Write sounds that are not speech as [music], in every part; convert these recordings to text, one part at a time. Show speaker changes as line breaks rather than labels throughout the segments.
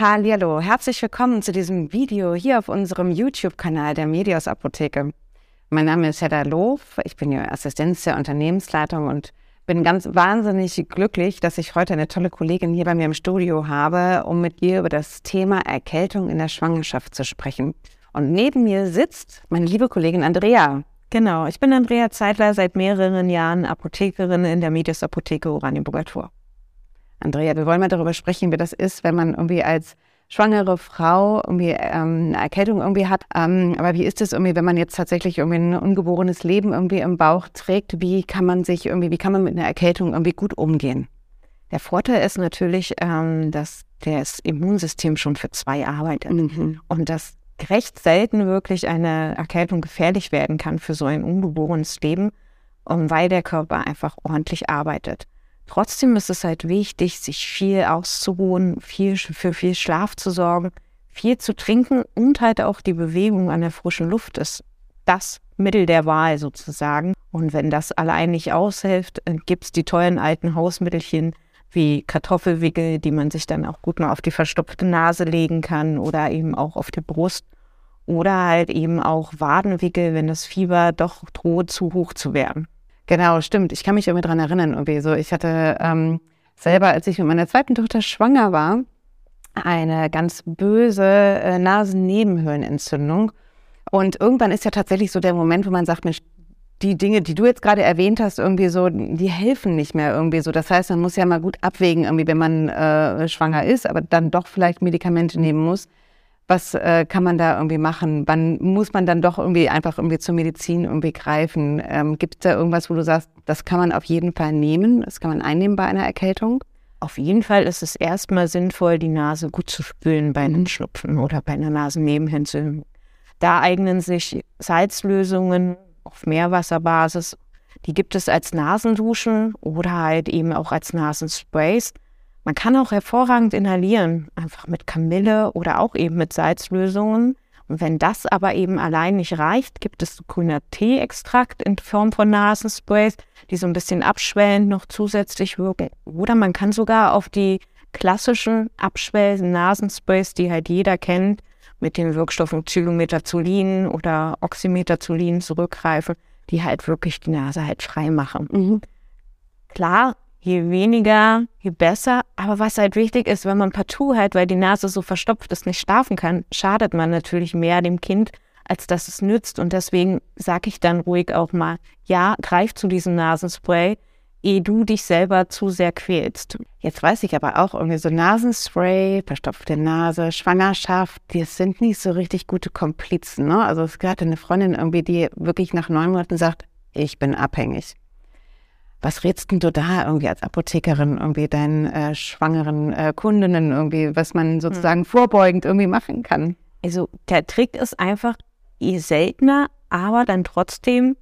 Hallo, herzlich willkommen zu diesem Video hier auf unserem YouTube-Kanal der Medios Apotheke. Mein Name ist Hedda Loof, ich bin Ihre Assistenz der Unternehmensleitung und bin ganz wahnsinnig glücklich, dass ich heute eine tolle Kollegin hier bei mir im Studio habe, um mit ihr über das Thema Erkältung in der Schwangerschaft zu sprechen. Und neben mir sitzt meine liebe Kollegin Andrea.
Genau, ich bin Andrea Zeitler, seit mehreren Jahren Apothekerin in der Medios Apotheke Oranienburger Tor.
Andrea, wir wollen mal darüber sprechen, wie das ist, wenn man irgendwie als schwangere Frau irgendwie ähm, eine Erkältung irgendwie hat. Ähm, aber wie ist es irgendwie, wenn man jetzt tatsächlich irgendwie ein ungeborenes Leben irgendwie im Bauch trägt? Wie kann man sich irgendwie, wie kann man mit einer Erkältung irgendwie gut umgehen?
Der Vorteil ist natürlich, ähm, dass das Immunsystem schon für zwei arbeitet mhm. und dass recht selten wirklich eine Erkältung gefährlich werden kann für so ein ungeborenes Leben, weil der Körper einfach ordentlich arbeitet. Trotzdem ist es halt wichtig, sich viel auszuruhen, viel, für viel Schlaf zu sorgen, viel zu trinken und halt auch die Bewegung an der frischen Luft ist das Mittel der Wahl sozusagen. Und wenn das allein nicht aushilft, gibt es die tollen alten Hausmittelchen wie Kartoffelwickel, die man sich dann auch gut mal auf die verstopfte Nase legen kann oder eben auch auf die Brust. Oder halt eben auch Wadenwickel, wenn das Fieber doch droht, zu hoch zu werden.
Genau, stimmt. Ich kann mich irgendwie dran erinnern, irgendwie so. Ich hatte ähm, selber, als ich mit meiner zweiten Tochter schwanger war, eine ganz böse äh, Nasennebenhöhlenentzündung. Und irgendwann ist ja tatsächlich so der Moment, wo man sagt, Mensch, die Dinge, die du jetzt gerade erwähnt hast, irgendwie so, die helfen nicht mehr irgendwie so. Das heißt, man muss ja mal gut abwägen, irgendwie, wenn man äh, schwanger ist, aber dann doch vielleicht Medikamente nehmen muss was äh, kann man da irgendwie machen? Wann muss man dann doch irgendwie einfach irgendwie zur Medizin irgendwie greifen? Ähm, Gibt es da irgendwas, wo du sagst, das kann man auf jeden Fall nehmen, das kann man einnehmen bei einer Erkältung?
Auf jeden Fall ist es erstmal sinnvoll, die Nase gut zu spülen bei einem Schnupfen oder bei einer Nasennebenhänse. Da eignen sich Salzlösungen auf Meerwasserbasis. Die gibt es als Nasenduschen oder halt eben auch als Nasensprays. Man kann auch hervorragend inhalieren, einfach mit Kamille oder auch eben mit Salzlösungen. Und wenn das aber eben allein nicht reicht, gibt es grüner Teeextrakt in Form von Nasensprays, die so ein bisschen abschwellend noch zusätzlich wirken. Oder man kann sogar auf die klassischen abschwellenden Nasensprays, die halt jeder kennt, mit den Wirkstoffen Zylometazolin oder Oxymetazolin zurückgreifen, die halt wirklich die Nase halt frei machen. Mhm. Klar, je weniger, je besser. Aber was halt wichtig ist, wenn man partout halt, weil die Nase so verstopft ist, nicht schlafen kann, schadet man natürlich mehr dem Kind, als dass es nützt. Und deswegen sage ich dann ruhig auch mal, ja, greif zu diesem Nasenspray, ehe du dich selber zu sehr quälst.
Jetzt weiß ich aber auch irgendwie so Nasenspray, verstopfte Nase, Schwangerschaft, die sind nicht so richtig gute Komplizen. Ne? Also es gab eine Freundin irgendwie, die wirklich nach neun Monaten sagt, ich bin abhängig. Was rätst du da irgendwie als Apothekerin irgendwie deinen äh, schwangeren äh, Kundinnen irgendwie, was man hm. sozusagen hm. vorbeugend irgendwie machen kann?
Also der Trick ist einfach, je seltener, aber dann trotzdem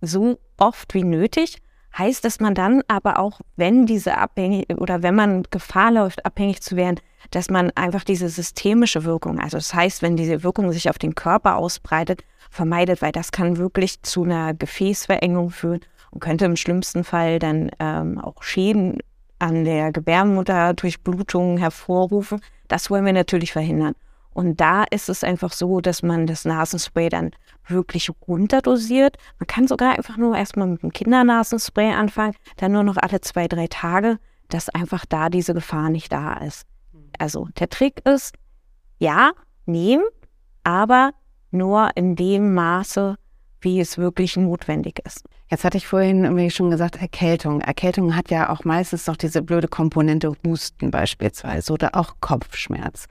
so oft wie nötig. Heißt, dass man dann aber auch, wenn diese abhängig oder wenn man Gefahr läuft, abhängig zu werden, dass man einfach diese systemische Wirkung, also das heißt, wenn diese Wirkung sich auf den Körper ausbreitet, vermeidet, weil das kann wirklich zu einer Gefäßverengung führen könnte im schlimmsten Fall dann ähm, auch Schäden an der Gebärmutter durch Blutungen hervorrufen. Das wollen wir natürlich verhindern. Und da ist es einfach so, dass man das Nasenspray dann wirklich runterdosiert. Man kann sogar einfach nur erstmal mit dem Kindernasenspray anfangen, dann nur noch alle zwei, drei Tage, dass einfach da diese Gefahr nicht da ist. Also der Trick ist, ja, nehmen, aber nur in dem Maße, wie es wirklich notwendig ist.
Jetzt hatte ich vorhin irgendwie schon gesagt, Erkältung. Erkältung hat ja auch meistens noch diese blöde Komponente Husten beispielsweise oder auch Kopfschmerz.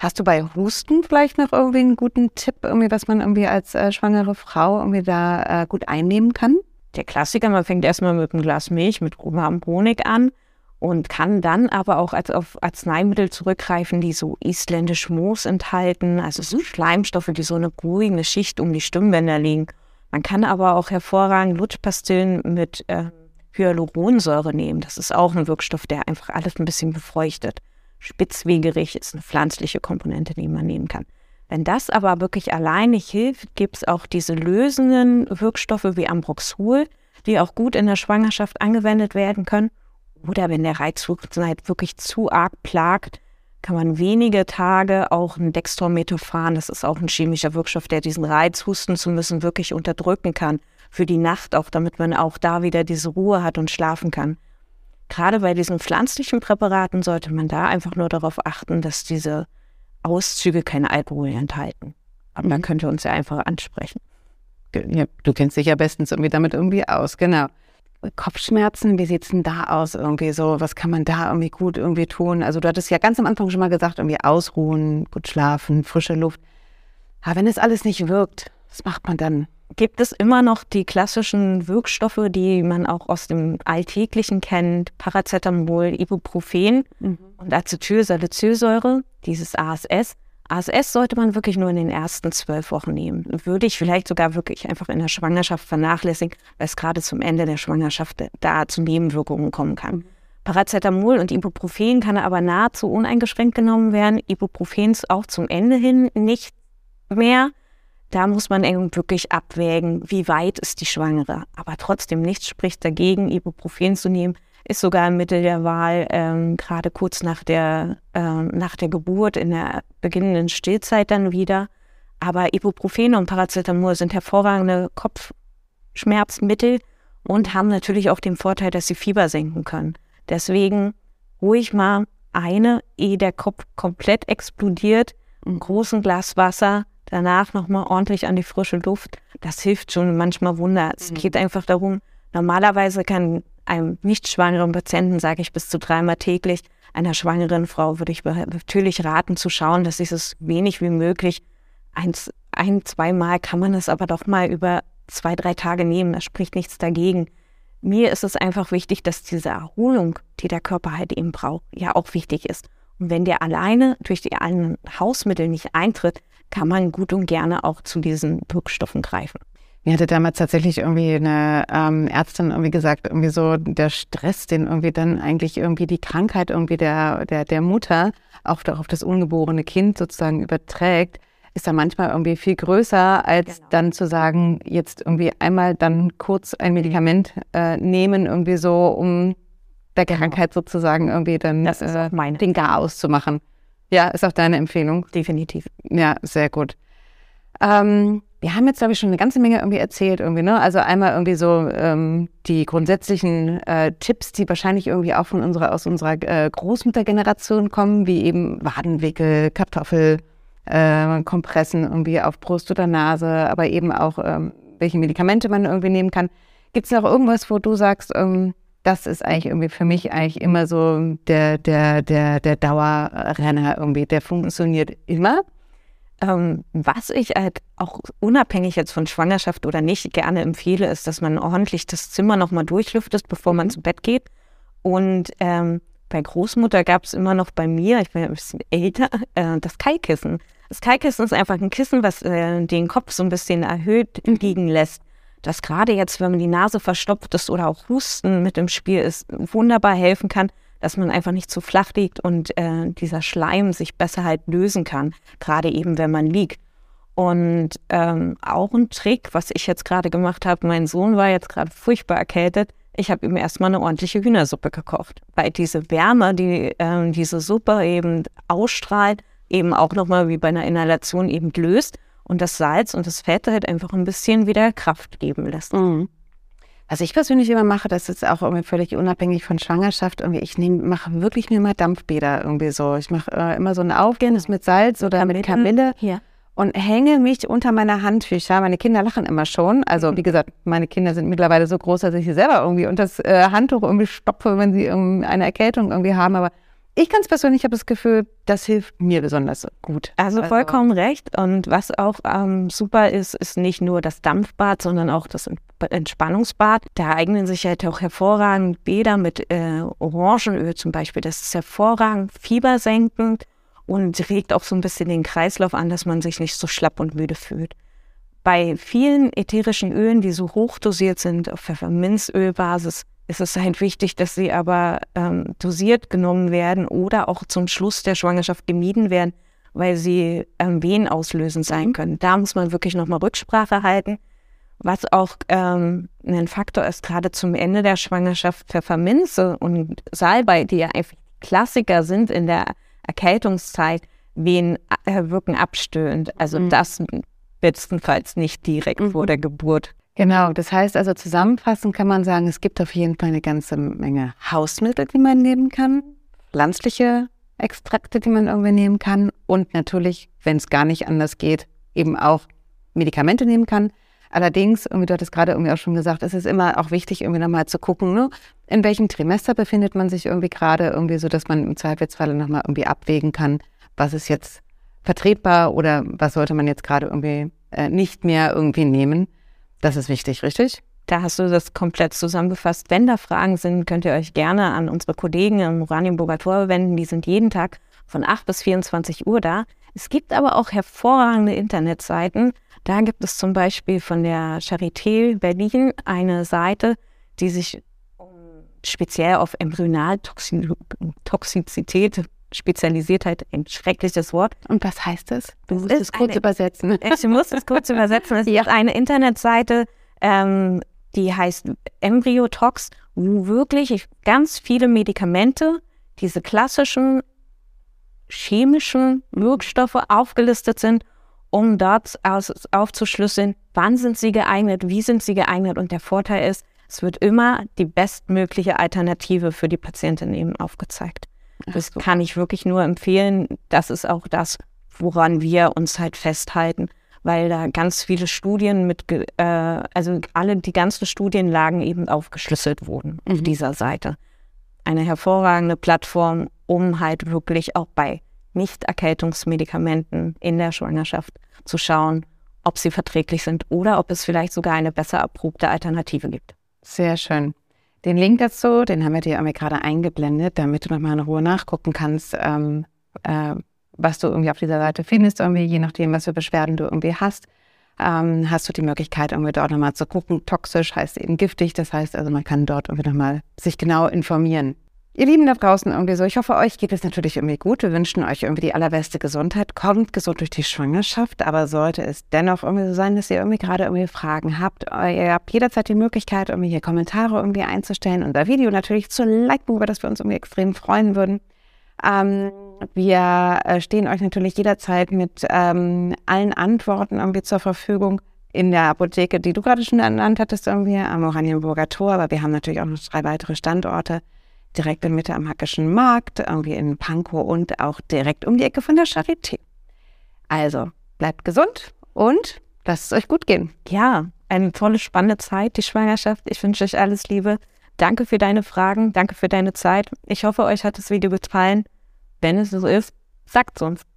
Hast du bei Husten vielleicht noch irgendwie einen guten Tipp, irgendwie, was man irgendwie als äh, schwangere Frau irgendwie da äh, gut einnehmen kann?
Der Klassiker, man fängt erstmal mit einem Glas Milch mit warmem Honig an und kann dann aber auch als auf Arzneimittel zurückgreifen, die so isländisch Moos enthalten, also so Schleimstoffe, die so eine beruhigende Schicht um die Stimmbänder legen. Man kann aber auch hervorragend Lutschpastillen mit äh, Hyaluronsäure nehmen. Das ist auch ein Wirkstoff, der einfach alles ein bisschen befeuchtet. Spitzwegerich ist eine pflanzliche Komponente, die man nehmen kann. Wenn das aber wirklich allein nicht hilft, gibt es auch diese lösenden Wirkstoffe wie Ambroxol, die auch gut in der Schwangerschaft angewendet werden können. Oder wenn der halt wirklich zu arg plagt, kann man wenige Tage auch ein Dextrometophan, das ist auch ein chemischer Wirkstoff, der diesen Reiz, husten zu müssen, wirklich unterdrücken kann. Für die Nacht auch, damit man auch da wieder diese Ruhe hat und schlafen kann. Gerade bei diesen pflanzlichen Präparaten sollte man da einfach nur darauf achten, dass diese Auszüge keinen Alkohol enthalten. Aber man mhm. könnte uns ja einfach ansprechen.
Ja, du kennst dich ja bestens irgendwie damit irgendwie aus, genau. Kopfschmerzen, wie sieht's denn da aus irgendwie so? Was kann man da irgendwie gut irgendwie tun? Also du hattest ja ganz am Anfang schon mal gesagt, irgendwie ausruhen, gut schlafen, frische Luft. Aber wenn es alles nicht wirkt, was macht man dann?
Gibt es immer noch die klassischen Wirkstoffe, die man auch aus dem Alltäglichen kennt? Paracetamol, Ibuprofen mhm. und Acetylsalicylsäure, dieses ASS. ASS sollte man wirklich nur in den ersten zwölf Wochen nehmen. Würde ich vielleicht sogar wirklich einfach in der Schwangerschaft vernachlässigen, weil es gerade zum Ende der Schwangerschaft da zu Nebenwirkungen kommen kann. Paracetamol und Ibuprofen kann aber nahezu uneingeschränkt genommen werden. Ibuprofen auch zum Ende hin nicht mehr. Da muss man wirklich abwägen, wie weit ist die Schwangere. Aber trotzdem nichts spricht dagegen, Ibuprofen zu nehmen ist sogar ein Mittel der Wahl, ähm, gerade kurz nach der, ähm, nach der Geburt, in der beginnenden Stillzeit dann wieder. Aber Ibuprofen und Paracetamol sind hervorragende Kopfschmerzmittel und haben natürlich auch den Vorteil, dass sie Fieber senken können. Deswegen ruhig mal eine, ehe der Kopf komplett explodiert, ein großen Glas Wasser, danach nochmal ordentlich an die frische Luft. Das hilft schon manchmal Wunder. Es mhm. geht einfach darum, normalerweise kann einem nicht schwangeren Patienten sage ich bis zu dreimal täglich. Einer schwangeren Frau würde ich natürlich raten zu schauen, dass sie es wenig wie möglich eins, ein, zweimal kann man es aber doch mal über zwei, drei Tage nehmen. Da spricht nichts dagegen. Mir ist es einfach wichtig, dass diese Erholung, die der Körper halt eben braucht, ja auch wichtig ist. Und wenn der alleine durch die anderen Hausmittel nicht eintritt, kann man gut und gerne auch zu diesen Wirkstoffen greifen.
Mir hatte damals tatsächlich irgendwie eine ähm, Ärztin irgendwie gesagt, irgendwie so der Stress, den irgendwie dann eigentlich irgendwie die Krankheit irgendwie der, der, der Mutter auch auf das ungeborene Kind sozusagen überträgt, ist da manchmal irgendwie viel größer, als genau. dann zu sagen, jetzt irgendwie einmal dann kurz ein Medikament äh, nehmen, irgendwie so, um der genau. Krankheit sozusagen irgendwie dann äh, den Gar auszumachen. Ja, ist auch deine Empfehlung.
Definitiv.
Ja, sehr gut. Ähm, wir haben jetzt, glaube ich, schon eine ganze Menge irgendwie erzählt, irgendwie, ne? Also einmal irgendwie so ähm, die grundsätzlichen äh, Tipps, die wahrscheinlich irgendwie auch von unserer, aus unserer äh, Großmuttergeneration kommen, wie eben Wadenwickel, Kartoffel, äh, Kompressen irgendwie auf Brust oder Nase, aber eben auch, ähm, welche Medikamente man irgendwie nehmen kann. Gibt es noch irgendwas, wo du sagst, ähm, das ist eigentlich irgendwie für mich eigentlich immer so der, der, der, der Dauerrenner irgendwie, der funktioniert immer.
Ähm, was ich halt auch unabhängig jetzt von Schwangerschaft oder nicht gerne empfehle, ist, dass man ordentlich das Zimmer nochmal durchlüftet, bevor man zu Bett geht. Und ähm, bei Großmutter gab es immer noch bei mir, ich bin ein bisschen [laughs] älter, äh, das Kaikissen. Das Kaikissen ist einfach ein Kissen, was äh, den Kopf so ein bisschen erhöht liegen lässt. Das gerade jetzt, wenn man die Nase verstopft ist oder auch Husten mit im Spiel ist, wunderbar helfen kann, dass man einfach nicht zu flach liegt und äh, dieser Schleim sich besser halt lösen kann, gerade eben wenn man liegt. Und ähm, auch ein Trick, was ich jetzt gerade gemacht habe, mein Sohn war jetzt gerade furchtbar erkältet. Ich habe ihm erstmal eine ordentliche Hühnersuppe gekocht, weil diese Wärme, die ähm, diese Suppe eben ausstrahlt, eben auch nochmal wie bei einer Inhalation eben löst und das Salz und das Fett halt einfach ein bisschen wieder Kraft geben lässt. Mhm.
Was ich persönlich immer mache, das ist auch irgendwie völlig unabhängig von Schwangerschaft. Irgendwie, ich nehme, mache wirklich nur mal Dampfbäder irgendwie so. Ich mache äh, immer so ein Aufgehendes mit Salz oder mit Kamille. Ja. Und hänge mich unter meine Handtücher. Meine Kinder lachen immer schon. Also, mhm. wie gesagt, meine Kinder sind mittlerweile so groß, dass ich sie selber irgendwie unter das äh, Handtuch irgendwie stopfe, wenn sie eine Erkältung irgendwie haben. Aber ich ganz persönlich habe das Gefühl, das hilft mir besonders gut.
Also, also vollkommen recht. Und was auch ähm, super ist, ist nicht nur das Dampfbad, sondern auch das Entspannungsbad. Da eignen sich halt auch hervorragend Bäder mit äh, Orangenöl zum Beispiel. Das ist hervorragend fiebersenkend und regt auch so ein bisschen den Kreislauf an, dass man sich nicht so schlapp und müde fühlt. Bei vielen ätherischen Ölen, die so hochdosiert sind auf Pfefferminzölbasis, ist es halt wichtig, dass sie aber ähm, dosiert genommen werden oder auch zum Schluss der Schwangerschaft gemieden werden, weil sie ähm, Wehen auslösend sein mhm. können. Da muss man wirklich nochmal Rücksprache halten. Was auch ähm, ein Faktor ist, gerade zum Ende der Schwangerschaft Pfefferminze und Salbei, die ja einfach Klassiker sind in der Erkältungszeit Wehen äh, wirken abstöhnend. Also mhm. das bestenfalls nicht direkt mhm. vor der Geburt.
Genau, das heißt also zusammenfassend kann man sagen, es gibt auf jeden Fall eine ganze Menge Hausmittel, die man nehmen kann, pflanzliche Extrakte, die man irgendwie nehmen kann und natürlich, wenn es gar nicht anders geht, eben auch Medikamente nehmen kann. Allerdings, irgendwie, du hattest gerade irgendwie auch schon gesagt, es ist immer auch wichtig, irgendwie nochmal zu gucken, ne? in welchem Trimester befindet man sich irgendwie gerade, irgendwie so, dass man im Zweifelsfalle nochmal irgendwie abwägen kann, was ist jetzt vertretbar oder was sollte man jetzt gerade irgendwie äh, nicht mehr irgendwie nehmen. Das ist wichtig, richtig?
Da hast du das komplett zusammengefasst. Wenn da Fragen sind, könnt ihr euch gerne an unsere Kollegen im Oranienburger Tor wenden. Die sind jeden Tag von 8 bis 24 Uhr da. Es gibt aber auch hervorragende Internetseiten. Da gibt es zum Beispiel von der Charité Berlin eine Seite, die sich speziell auf Embryonaltoxizität Spezialisiertheit ein schreckliches Wort.
Und was heißt das? Du musst es kurz eine, übersetzen. [laughs]
Ich muss es kurz übersetzen. Es [laughs] ja. ist eine Internetseite, ähm, die heißt Embryotox, wo wirklich ganz viele Medikamente, diese klassischen chemischen Wirkstoffe aufgelistet sind, um dort aus, aufzuschlüsseln, wann sind sie geeignet, wie sind sie geeignet. Und der Vorteil ist, es wird immer die bestmögliche Alternative für die Patientin eben aufgezeigt. Das kann ich wirklich nur empfehlen. Das ist auch das, woran wir uns halt festhalten, weil da ganz viele Studien mit, äh, also alle die ganzen Studienlagen eben aufgeschlüsselt wurden mhm. auf dieser Seite. Eine hervorragende Plattform, um halt wirklich auch bei Nicht-Erkältungsmedikamenten in der Schwangerschaft zu schauen, ob sie verträglich sind oder ob es vielleicht sogar eine besser erprobte Alternative gibt.
Sehr schön. Den Link dazu, den haben wir dir irgendwie gerade eingeblendet, damit du nochmal in Ruhe nachgucken kannst, ähm, äh, was du irgendwie auf dieser Seite findest, irgendwie, je nachdem, was für Beschwerden du irgendwie hast. Ähm, hast du die Möglichkeit, irgendwie dort nochmal zu gucken. Toxisch heißt eben giftig, das heißt also, man kann dort irgendwie nochmal sich genau informieren. Ihr Lieben da draußen irgendwie so, ich hoffe, euch geht es natürlich irgendwie gut. Wir wünschen euch irgendwie die allerbeste Gesundheit. Kommt gesund durch die Schwangerschaft, aber sollte es dennoch irgendwie so sein, dass ihr irgendwie gerade irgendwie Fragen habt, ihr habt jederzeit die Möglichkeit, irgendwie hier Kommentare irgendwie einzustellen und das Video natürlich zu liken, über das wir uns irgendwie extrem freuen würden. Ähm, wir äh, stehen euch natürlich jederzeit mit ähm, allen Antworten irgendwie zur Verfügung in der Apotheke, die du gerade schon ernannt hattest, irgendwie am Oranienburger Tor, aber wir haben natürlich auch noch drei weitere Standorte direkt in Mitte am Hackischen Markt, irgendwie in Pankow und auch direkt um die Ecke von der Charité. Also, bleibt gesund und lasst es euch gut gehen.
Ja, eine tolle, spannende Zeit, die Schwangerschaft. Ich wünsche euch alles Liebe. Danke für deine Fragen, danke für deine Zeit. Ich hoffe, euch hat das Video gefallen. Wenn es so ist, sagt es uns.